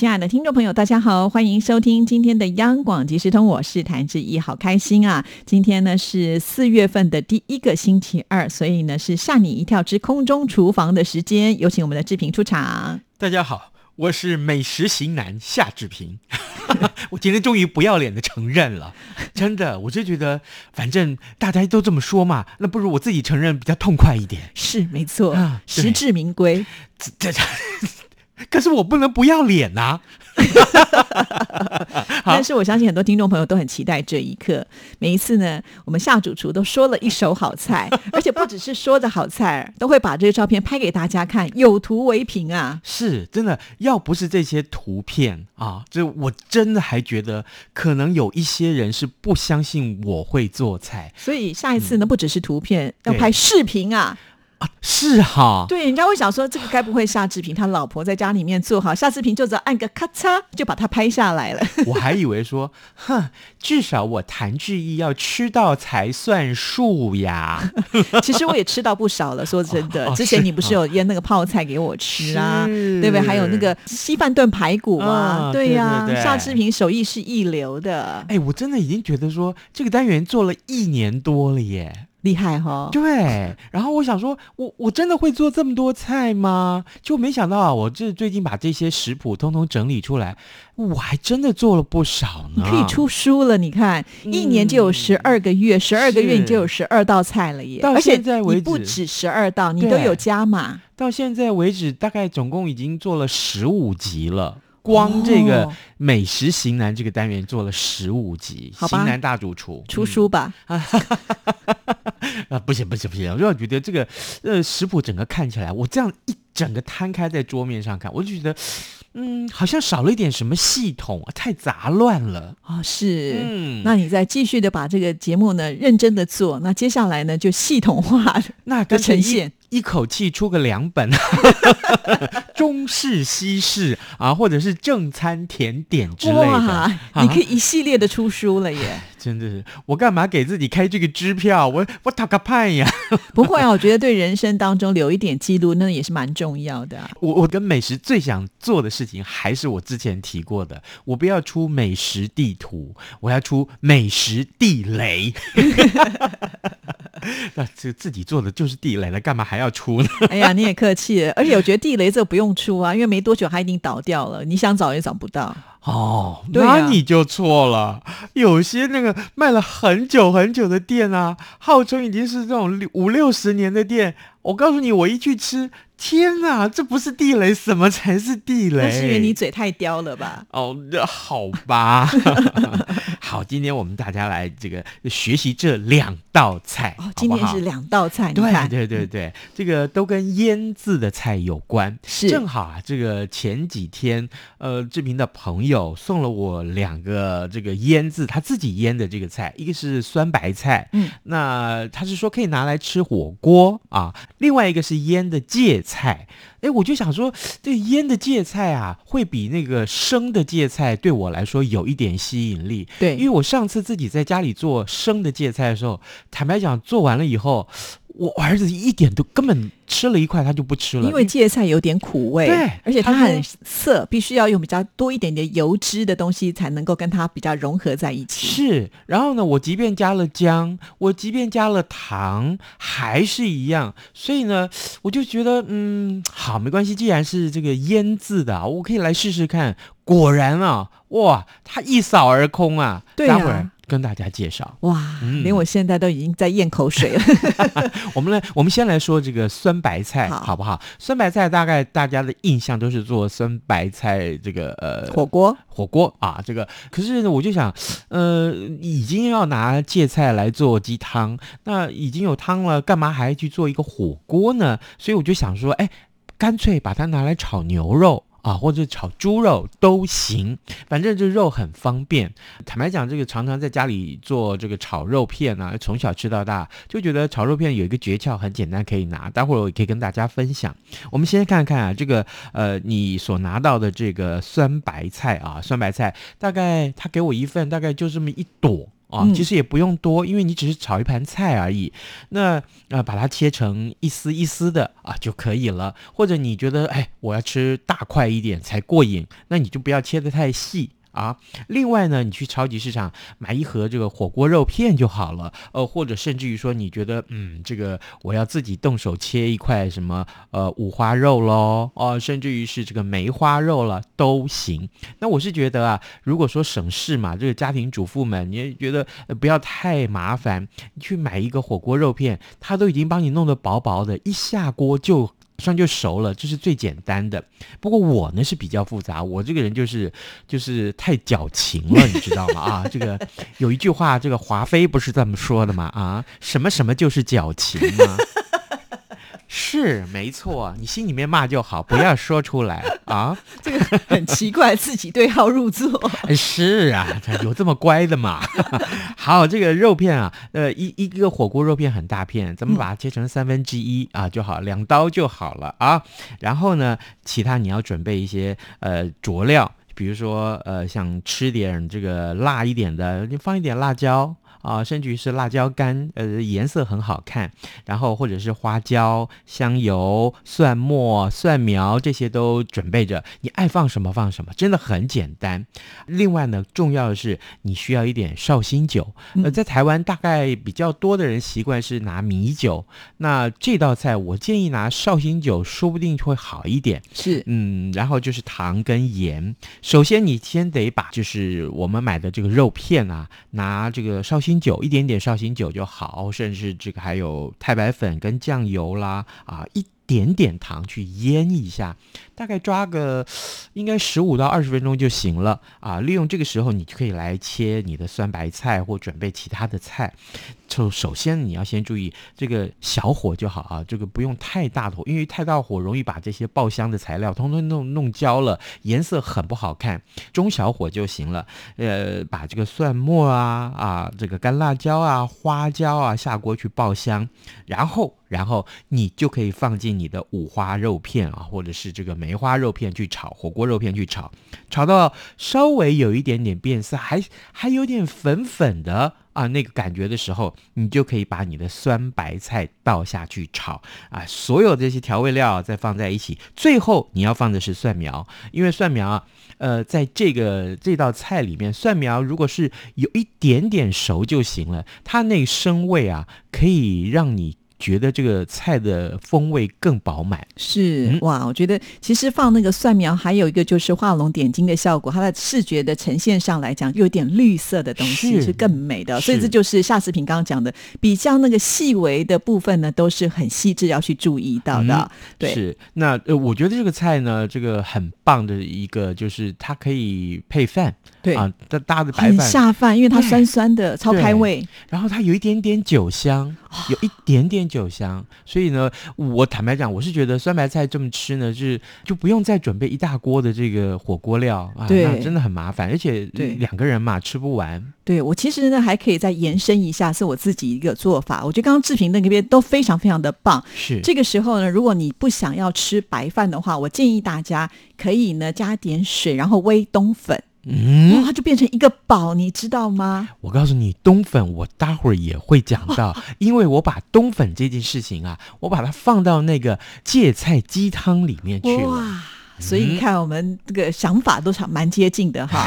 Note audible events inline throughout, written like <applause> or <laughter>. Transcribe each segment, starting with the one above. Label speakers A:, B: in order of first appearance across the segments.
A: 亲爱的听众朋友，大家好，欢迎收听今天的央广即时通，我是谭志毅，好开心啊！今天呢是四月份的第一个星期二，所以呢是吓你一跳之空中厨房的时间，有请我们的志平出场。
B: 大家好，我是美食型男夏志平，<laughs> 我今天终于不要脸的承认了，真的，我就觉得反正大家都这么说嘛，那不如我自己承认比较痛快一点。
A: 是没错，
B: 啊
A: 实至名归。
B: 这这，可是我不能不要脸呐、
A: 但是我相信很多听众朋友都很期待这一刻。每一次呢，我们夏主厨都说了一手好菜，而且不只是说的好菜，都会把这个照片拍给大家看，有图为凭啊。
B: 是真的，要不是这些图片啊，这我真的还觉得可能有一些人是不相信我会做菜
A: 所以下一次呢，不只是图片，要拍视频啊。
B: 啊，是哈，
A: 对，人家会想说，这个该不会夏志平他老婆在家里面做好，夏志平就只要按个咔嚓就把它拍下来了。<laughs>
B: 我还以为说，哼，至少我谭志毅要吃到才算数呀。<laughs>
A: 其实我也吃到不少了，说真的。
B: 哦
A: 之前你不是有腌那个泡菜给我吃啊，对不对？还有那个稀饭炖排骨嘛，
B: 啊
A: 对呀、
B: 对对对
A: 夏志平手艺是一流的，
B: 哎，我真的已经觉得说这个单元做了一年多了耶。
A: 厉害哈、
B: 对，然后我想说，我我真的会做这么多菜吗？就没想到啊，我这最近把这些食谱通通整理出来，我还真的做了不少呢。
A: 你可以出书了，你看，一年就有十二个月，十二个月你就有十二道菜了耶！
B: 到现在为
A: 止不
B: 止
A: 止十二道，你都有加码。
B: 到现在为止，大概总共已经做了十五集了。光这个
A: 哦。
B: 美食型男这个单元做了十五集，型男大主厨。
A: 出书吧，<laughs>
B: 啊，不行不行不行！我就觉得这个呃食谱整个看起来，我这样一整个摊开在桌面上看，我就觉得嗯，好像少了一点什么系统，太杂乱了。
A: 哦，是。
B: 嗯，
A: 那你再继续的把这个节目呢认真的做，那接下来呢就系统化的
B: 那干脆一
A: 呈现。
B: 一口气出个两本，<laughs> 中式、西式啊，或者是正餐、甜点之类的。
A: 你可以一系列的出书了耶！
B: 真的是，我干嘛给自己开这个支票？我我打个派呀！<laughs>
A: 不会啊，我觉得对人生当中留一点记录，那也是蛮重要的啊、
B: 我我跟美食最想做的事情，还是我之前提过的，我不要出美食地图，我要出美食地雷。<laughs> <laughs> 那这自己做的就是地雷了，干嘛还要出呢？<laughs>
A: 哎呀，你也客气了，而且我觉得地雷这个不用出啊，因为没多久它已经倒掉了，你想找也找不到。
B: 哦，那你就错了。有些那个卖了很久很久的店啊，号称已经是这种五六十年的店，我告诉你，我一去吃，天哪，这不是地雷，什么才是地雷？
A: 那是因为你嘴太刁了吧？
B: 哦，那好吧，<laughs> 好，今天我们大家来这个学习这两道菜，
A: 哦
B: 好，好
A: 今天是两道菜，你
B: 对
A: 看，
B: 对对对，这个都跟腌制的菜有关。
A: 是
B: 正好啊，这个前几天，呃，志平的朋友送了我两个这个腌制他自己腌的这个菜，一个是酸白菜，
A: 嗯，
B: 那他是说可以拿来吃火锅啊，另外一个是腌的芥菜。哎，我就想说，这个腌的芥菜啊，会比那个生的芥菜对我来说有一点吸引力。对因为，我上次自己在家里做生的芥菜的时候，坦白讲，做完了以后，我儿子一点都根本吃了一块他就不吃了，
A: 因为芥菜有点苦味，
B: 对
A: 而且它很涩，必须要用比较多一点点油脂的东西才能够跟它比较融合在一起。
B: 是，然后呢，我即便加了姜，我即便加了糖，还是一样。所以呢，我就觉得，嗯，好，没关系，既然是这个腌制的啊，我可以来试试看。果然啊，哇，它一扫而空啊！
A: 对啊
B: 待会儿跟大家介绍。
A: 哇，
B: 嗯
A: 连我现在都已经在咽口水了。<laughs>
B: 我们来，我们先来说这个酸白菜，
A: 好
B: 好不好？酸白菜大概大家的印象都是做酸白菜这个呃
A: 火锅
B: 火锅啊，这个可是呢，我就想，呃，已经要拿芥菜来做鸡汤，那已经有汤了，干嘛还去做一个火锅呢？所以我就想说，哎，干脆把它拿来炒牛肉。啊，或者炒猪肉都行，反正这肉很方便。坦白讲，这个常常在家里做这个炒肉片啊，从小吃到大，就觉得炒肉片有一个诀窍，很简单，可以拿。待会儿我可以跟大家分享。我们先看看啊，这个呃，你所拿到的这个酸白菜啊，酸白菜大概他给我一份，大概就这么一朵。啊，其实也不用多，因为你只是炒一盘菜而已。那呃，把它切成一丝一丝的啊就可以了。或者你觉得哎，我要吃大块一点才过瘾，那你就不要切得太细。啊，另外呢，你去超级市场买一盒这个火锅肉片就好了，呃，或者甚至于说，你觉得嗯，这个我要自己动手切一块什么呃五花肉喽，哦，甚至于是这个梅花肉了都行。那我是觉得啊，如果说省事嘛，这个家庭主妇们，你也觉得不要太麻烦，你去买一个火锅肉片，它都已经帮你弄得薄薄的，一下锅就。上就熟了，这是最简单的。不过我呢是比较复杂，我这个人就是就是太矫情了，你知道吗？啊，这个有一句话，这个华妃不是这么说的吗？啊，什么什么就是矫情吗？是没错，你心里面骂就好，不要说出来 <laughs> 啊。
A: 这个很奇怪，自己对号入座。<laughs>
B: 是啊，有这么乖的嘛？<laughs> 好，这个肉片啊，呃，一一个火锅肉片很大片，咱们把它切成三分之一啊就好，两刀就好了啊。然后呢，其他你要准备一些呃佐料，比如说呃想吃点这个辣一点的，你放一点辣椒。啊，甚至于是辣椒干，呃，颜色很好看。然后或者是花椒、香油、蒜末、蒜苗这些都准备着，你爱放什么放什么，真的很简单。另外呢，重要的是你需要一点绍兴酒。呃，在台湾大概比较多的人习惯是拿米酒，那这道菜我建议拿绍兴酒，说不定会好一点。
A: 是，
B: 嗯，然后就是糖跟盐。首先你先得把就是我们买的这个肉片啊，拿这个绍兴。酒一点点绍兴酒就好，甚至这个还有太白粉跟酱油啦，啊一。点点糖去腌一下，大概抓个应该十五到二十分钟就行了啊！利用这个时候，你就可以来切你的酸白菜或准备其他的菜。就首先你要先注意这个小火就好啊，这个不用太大火，因为太大火容易把这些爆香的材料通通弄弄焦了，颜色很不好看。中小火就行了。呃，把这个蒜末啊啊，这个干辣椒啊、花椒啊下锅去爆香，然后。然后你就可以放进你的五花肉片啊，或者是这个梅花肉片去炒，火锅肉片去炒，炒到稍微有一点点变色，还还有点粉粉的。啊，那个感觉的时候，你就可以把你的酸白菜倒下去炒啊，所有这些调味料再放在一起，最后你要放的是蒜苗，因为蒜苗啊，呃，在这个这道菜里面，蒜苗如果是有一点点熟就行了，它那生味啊，可以让你。觉得这个菜的风味更饱满，
A: 是哇！我觉得其实放那个蒜苗，还有一个就是画龙点睛的效果，它的视觉的呈现上来讲，有点绿色的东西是更美的。所以这就是夏视频刚刚讲的，比较那个细微的部分呢，都是很细致要去注意到的。对，
B: 是那呃，我觉得这个菜呢，这个很棒的一个就是它可以配饭，
A: 对
B: 啊，搭搭的白饭
A: 下饭，因为它酸酸的，超开胃。
B: 然后它有一点点酒香，有一点点。酒香，所以呢，我坦白讲，我是觉得酸白菜这么吃呢，是就不用再准备一大锅的这个火锅料啊，
A: 对，
B: 真的很麻烦，而且两个人嘛吃不完。
A: 对我其实呢还可以再延伸一下，是我自己一个做法。我觉得刚刚志平那边都非常非常的棒。
B: 是
A: 这个时候呢，如果你不想要吃白饭的话，我建议大家可以呢加点水，然后煨冬粉。嗯，它就变成一个宝，你知道吗？
B: 我告诉你，冬粉我待会儿也会讲到，<laughs> 因为我把冬粉这件事情啊，我把它放到那个芥菜鸡汤里面去了。哇，
A: 所以你看，我们这个想法都蛮接近的哈。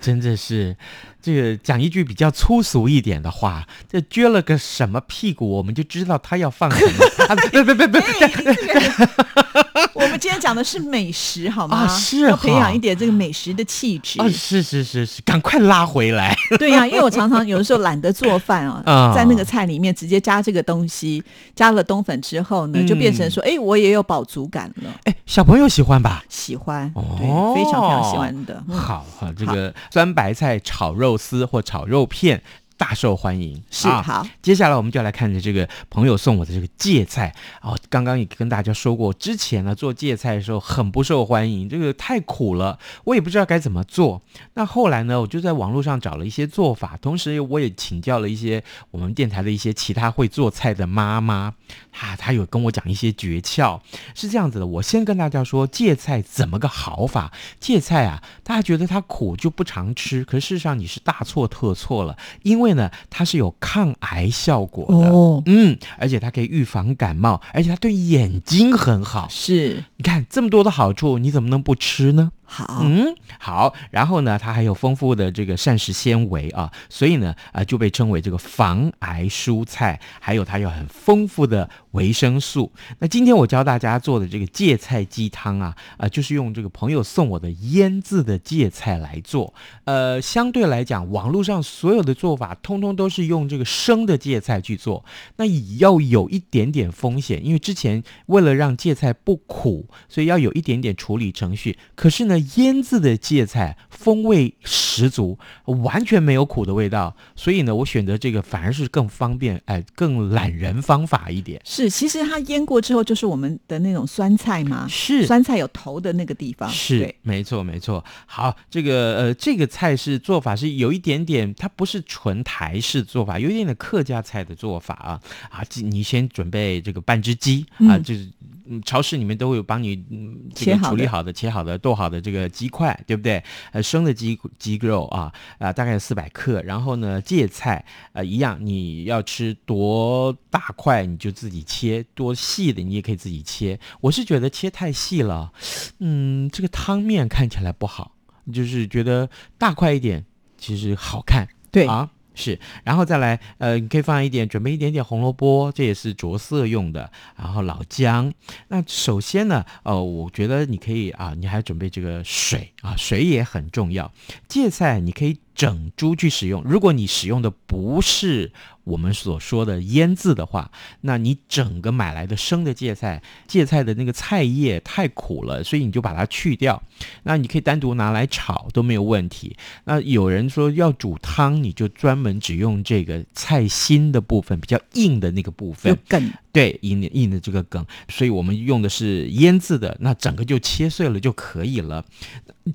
B: 真的是，这个讲一句比较粗俗一点的话，这撅了个什么屁股，我们就知道他要放什么。别别别别！<laughs> <laughs>
A: 我们今天讲的是美食，好吗？
B: 是
A: 要培养一点这个美食的气质。
B: 啊，是是是是，赶快拉回来。<laughs>
A: 对呀，因为我常常有的时候懒得做饭 <laughs> 啊，在那个菜里面直接加这个东西，加了冬粉之后呢，就变成说，哎，我也有饱足感了。
B: 哎，小朋友喜欢吧？
A: 喜欢，对，非常非常喜欢的。
B: 好，好，这个酸白菜炒肉丝或炒肉片。大受欢迎。
A: 是
B: 啊
A: 好，
B: 接下来我们就来看着这个朋友送我的这个芥菜哦，刚刚也跟大家说过，之前呢做芥菜的时候很不受欢迎，这个太苦了，我也不知道该怎么做。那后来呢，我就在网络上找了一些做法，同时我也请教了一些我们电台的一些其他会做菜的妈妈，啊，他有跟我讲一些诀窍，是这样子的。我先跟大家说芥菜怎么个好法。芥菜啊，大家觉得它苦就不常吃，可事实上你是大错特错了，因为呢它是有抗癌效果的。
A: 哦，
B: 嗯，而且它可以预防感冒，而且它对眼睛很好。
A: 是
B: 你看这么多的好处，你怎么能不吃呢？
A: 好，
B: 嗯，好，然后呢，它还有丰富的这个膳食纤维啊，所以呢，啊、就被称为这个防癌蔬菜，还有它有很丰富的维生素。那今天我教大家做的这个芥菜鸡汤啊，啊、就是用这个朋友送我的腌制的芥菜来做。呃，相对来讲，网络上所有的做法，通通都是用这个生的芥菜去做，那也要有一点点风险，因为之前为了让芥菜不苦，所以要有一点点处理程序。可是呢，腌制的芥菜风味十足，完全没有苦的味道，所以呢，我选择这个反而是更方便，哎，更懒人方法一点。
A: 是，其实它腌过之后就是我们的那种酸菜嘛，
B: 是
A: 酸菜有头的那个地方，
B: 是，没错没错。好，这个呃，这个菜是做法是有一点点，它不是纯台式做法，有一点点客家菜的做法啊啊！鸡你先准备这个半只鸡啊，
A: 嗯
B: 就是。嗯，超市里面都会有帮你嗯这个
A: 切好的
B: 处理好的、切好的、剁好的这个鸡块，对不对？呃，生的鸡鸡肉啊，啊、大概四百克。然后呢，芥菜呃一样，你要吃多大块你就自己切，多细的你也可以自己切。我是觉得切太细了，嗯，这个汤面看起来不好，就是觉得大块一点其实好看。
A: 对
B: 啊。是，然后再来，呃，你可以放一点，准备一点点红萝卜，这也是着色用的，然后老姜。那首先呢，呃，我觉得你可以啊，你还准备这个水啊，水也很重要。芥菜你可以整株去使用，如果你使用的不是我们所说的腌制的话，那你整个买来的生的芥菜，芥菜的那个菜叶太苦了，所以你就把它去掉。那你可以单独拿来炒都没有问题。那有人说要煮汤，你就专门只用这个菜心的部分，比较硬的那个部分。
A: 梗，
B: 对，硬的硬的这个梗，所以我们用的是腌制的，那整个就切碎了就可以了。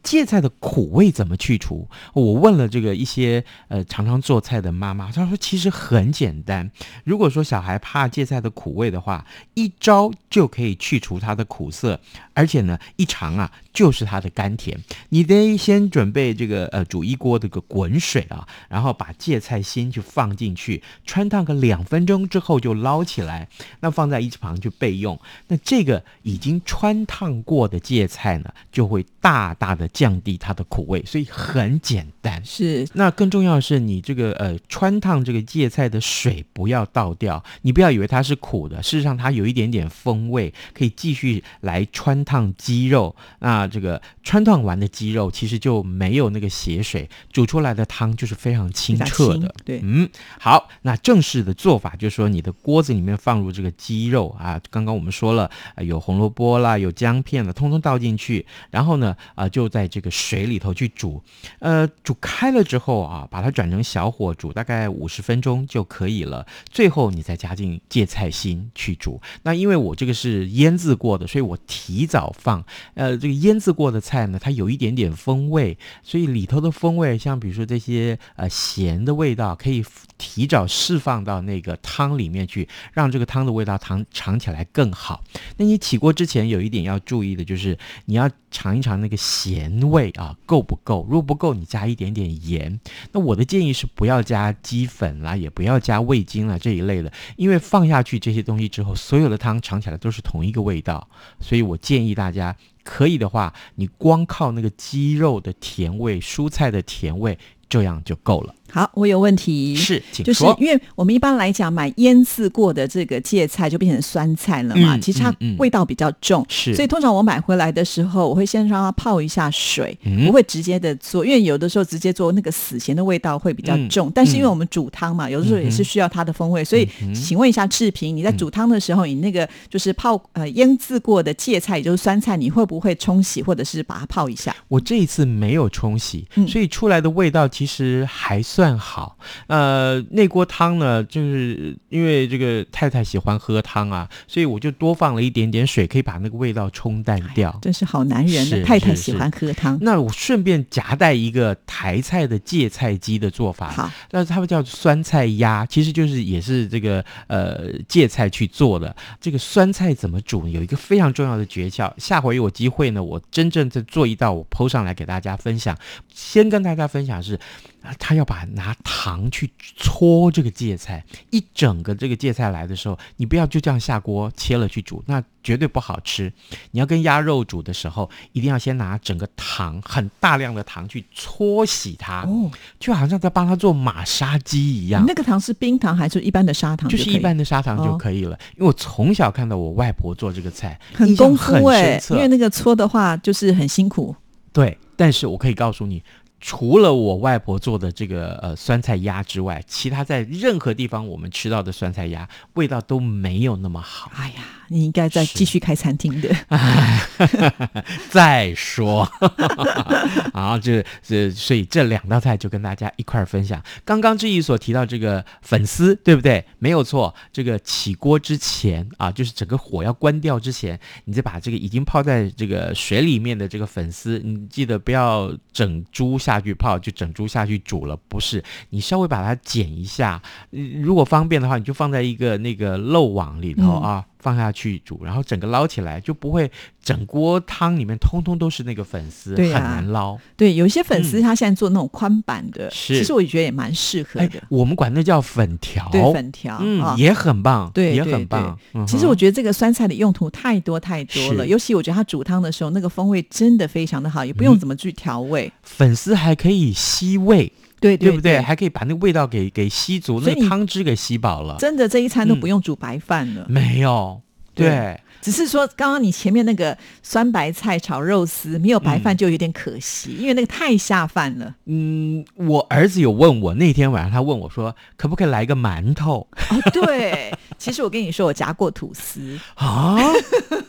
B: 芥菜的苦味怎么去除？我问了这个一些呃常常做菜的妈妈，她说其实很简单。如果说小孩怕芥菜的苦味的话，一招就可以去除它的苦涩，而且呢一尝啊就是它的甘甜。你得先准备这个呃煮一锅这个滚水啊，然后把芥菜心就放进去，穿烫个两分钟之后就捞起来，那放在一旁去备用。那这个已经穿烫过的芥菜呢，就会大大的降低它的苦味，所以很简单。
A: 是
B: 那更重要的是，你这个呃穿烫这个芥菜的水不要倒掉，你不要以为它是苦的，事实上它有一点点风味，可以继续来穿烫鸡肉。那这个穿烫完的鸡肉其实就没有那个血水，煮出来的汤就是非常清澈的。
A: 对，
B: 嗯，好，那正式的做法就是说，你的锅子里面放入这个鸡肉啊，刚刚我们说了，有红萝卜啦，有姜片了，通通倒进去，然后呢，啊、就在这个水里头去煮，呃，煮开了之后啊，把它转成小火煮，大概五十分钟就可以了。最后你再加进芥菜心去煮。那因为我这个是腌制过的，所以我提早放。呃，这个腌制过的菜呢，它有一点点风味，所以里头的风味，像比如说这些呃咸的味道，可以提早释放到那个汤里面去，让这个汤的味道尝尝起来更好。那你起锅之前有一点要注意的就是，你要尝一尝那个咸味啊够不够，如果不够，你加一点点盐。那我的建议是不要加鸡粉啦，也不要加味精啦这一类的，因为放下去这些东西之后，所有的汤尝起来都是同一个味道，所以我建议大家。可以的话，你光靠那个鸡肉的甜味、蔬菜的甜味，这样就够了。
A: 好，我有问题。
B: 是，请
A: 就是
B: 说。
A: 因为我们一般来讲买腌制过的这个芥菜就变成酸菜了嘛，
B: 嗯
A: 其实它味道比较重，
B: 是
A: 所以通常我买回来的时候，我会先让它泡一下水，
B: 嗯
A: 不会直接的做，因为有的时候直接做那个死咸的味道会比较
B: 嗯
A: 重。但是因为我们煮汤嘛，有的时候也是需要它的风味，所以请问一下志平，你在煮汤的时候，你那个就是泡呃腌制过的芥菜，也就是酸菜，你会不会冲洗或者是把它泡一下？
B: 我这一次没有冲洗，
A: 嗯
B: 所以出来的味道其其实还算好。呃，那锅汤呢，就是因为这个太太喜欢喝汤啊，所以我就多放了一点点水，可以把那个味道冲淡掉。
A: 真是好男人太太喜欢喝汤。
B: 那我顺便夹带一个台菜的芥菜鸡的做法，
A: 好，
B: 那他们叫酸菜鸭，其实就是也是这个呃芥菜去做的。这个酸菜怎么煮呢？有一个非常重要的诀窍，下回有机会呢，我真正在做一道，我剖上来给大家分享。先跟大家分享是，啊他要把拿糖去搓这个芥菜，一整个这个芥菜来的时候，你不要就这样下锅切了去煮，那绝对不好吃。你要跟鸭肉煮的时候，一定要先拿整个糖，很大量的糖去搓洗它，
A: 哦，
B: 就好像在帮他做马杀鸡一样。
A: 那个糖是冰糖还是一般的砂糖？
B: 就是一般的砂糖就
A: 哦
B: 可以了，因为我从小看到我外婆做这个菜，
A: 很功夫
B: 很
A: 哎、
B: 深刻
A: 因为那个搓的话就是很辛苦。
B: 对，但是我可以告诉你，除了我外婆做的这个呃酸菜鸭之外，其他在任何地方我们吃到的酸菜鸭味道都没有那么好。
A: 哎呀，你应该再继续开餐厅的。<laughs>
B: 再说，<laughs> 好，这这所以这两道菜就跟大家一块儿分享。刚刚志毅所提到这个粉丝，对不对？没有错，这个起锅之前啊，就是整个火要关掉之前，你再把这个已经泡在这个水里面的这个粉丝，你记得不要整株下去泡，就整株下去煮了，不是，你稍微把它剪一下，嗯如果方便的话，你就放在一个那个漏网里头
A: 嗯
B: 啊。放下去煮，然后整个捞起来，就不会整锅汤里面通通都是那个粉丝，很难捞。
A: 对，有一些粉丝他现在做那种宽版的，其实我也觉得也蛮适合
B: 哎
A: 的。，
B: 我们管那叫粉条，
A: 对粉条，
B: 嗯，
A: 啊。
B: 也很棒，也
A: 对对。
B: 很棒。嗯
A: 其实我觉得这个酸菜的用途太多太多了，尤其我觉得它煮汤的时候，那个风味真的非常的好，也不
B: 嗯。
A: 用怎么去调味。
B: 粉丝还可以吸味，
A: 对
B: 对不对？还可以把那个味道给给吸足，那个汤汁给吸饱了。
A: 真的这一餐都
B: 嗯
A: 不用煮白饭了，
B: 没有，
A: 对
B: 对，
A: 只是说刚刚你前面那个酸白菜炒肉丝没有白
B: 嗯
A: 饭就有点可惜，因为那个太下饭了。
B: 嗯，我儿子有问我，那天晚上他问我说，可不可以来个馒头
A: 哦，对，<laughs> 其实我跟你说，我夹过吐司，
B: 啊？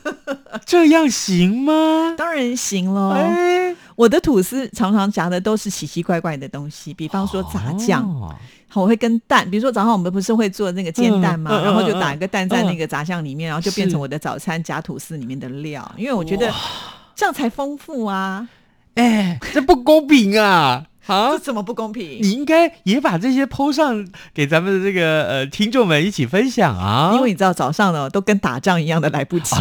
B: <laughs> 这样行吗？
A: 当然行喽。
B: 哎，
A: 我的吐司常常夹的都是奇奇怪怪的东西，比方说炸酱，
B: 哦
A: 我会跟蛋，比如说早上我们不是会做那个煎蛋嘛，然后就打一个蛋在
B: 嗯
A: 那个炸酱里面，然后就变成我的早餐夹吐司里面的料，因为我觉得这样才丰富啊，
B: 哎，这不公平啊！啊
A: 这，怎么不公平？
B: 你应该也把这些剖上给咱们的这个呃听众们一起分享啊，
A: 因为你知道早上呢都跟打仗一样的来不及。
B: 啊，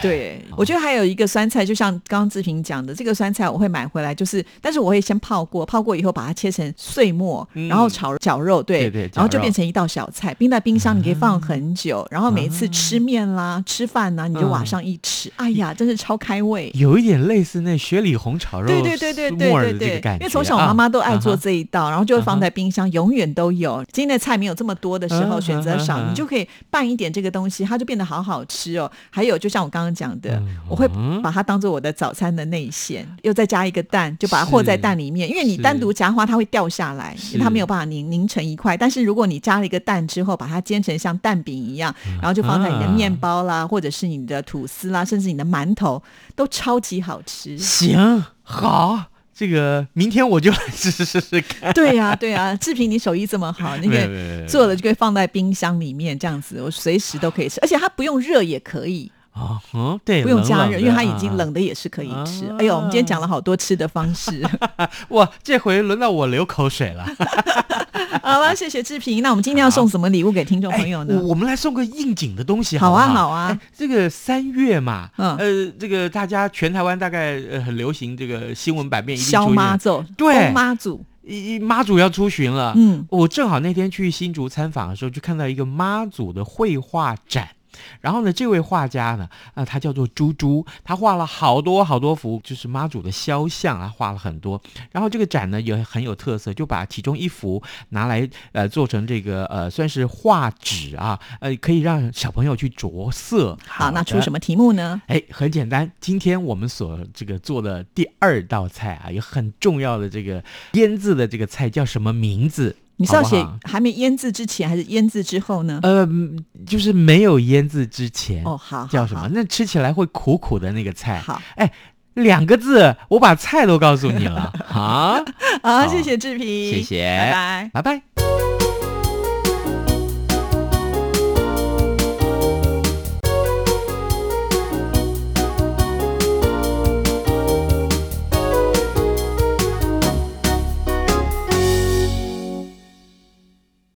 B: 对，
A: 对，我觉得还有一个酸菜，就像刚刚志平讲的，这个酸菜我会买回来，就是，但是我会先泡过，泡过以后把它切成碎末，
B: 嗯。
A: 然后炒绞肉，对，
B: 对对
A: 然后就变成一道小菜，冰在冰箱，你可以放很久，然后每一次吃面啦、吃饭呐，你就往上一吃，哎呀，真是超开胃。
B: 有一点类似那雪里红炒肉
A: 对对对对对对对
B: 的这个感，觉，
A: 因为从小我妈妈都爱做
B: 啊
A: 这一道，然后就会放在冰箱，永远都有。今天的菜没有这么多的时候，
B: 嗯
A: 选择少，你就可以拌一点这个东西，它就变得好好吃哦。还有，就像我刚刚讲的
B: 嗯，
A: 我会把它当做我的早餐的内馅，又再加一个蛋，就把它和在蛋里面。因为你单独夹花，它会掉下来，它没有办法凝凝成一块。但是如果你加了一个蛋之后，把它煎成像蛋饼一样，然后就放在你的
B: 啊
A: 面包啦，或者是你的吐司啦，甚至你的馒头，都超级好吃。
B: 行好，这个明天我就来试 <laughs> 试试试看。
A: 对呀、对呀、志平，你手艺这么好，<laughs> 那个做了就可以放在冰箱里面，这样子我随时都可以吃，而且它不用热也可以，
B: 哦，嗯，对，
A: 不用加热，因为它已经
B: 啊
A: 冷的也是可以吃。
B: 啊
A: 哎呦，我们今天讲了好多吃的方式，<laughs>
B: 哇，这回轮到我流口水了。<laughs>
A: 好了，谢谢志平。那我们今天要送什么礼物给听众朋友呢
B: 哎？我我们来送个应景的东西
A: 好啊
B: 不好
A: 好啊
B: 哎这个三月嘛，
A: 嗯
B: 呃，这个大家全台湾大概呃很流行这个新闻版面一定
A: 萧
B: 出现，
A: 妈咒，
B: 对
A: 妈祖，
B: 一一妈祖要出巡了。
A: 嗯，
B: 我正好那天去新竹参访的时候，就看到一个妈祖的绘画展。然后呢，这位画家呢，啊、他叫做猪猪，他画了好多好多幅，就是妈祖的肖像啊，画了很多。然后这个展呢也很有特色，就把其中一幅拿来呃做成这个呃算是画纸啊，呃可以让小朋友去着色。
A: 好，那出？什么题目呢？
B: 哎，很简单，今天我们所这个做的第二道菜啊，有很重要的这个腌制的这个菜叫什么名字？
A: 你是要写还没腌制之前，还是腌制之后呢？
B: 呃，嗯就是没有腌制之前，
A: 哦，好，好
B: 叫什么？？那吃起来会苦苦的那个菜。
A: 好，哎
B: 两个字，我把菜都告诉你了 <laughs> 啊！
A: 好，
B: 好
A: 谢谢志平，
B: 谢谢
A: 拜拜。
B: 拜拜。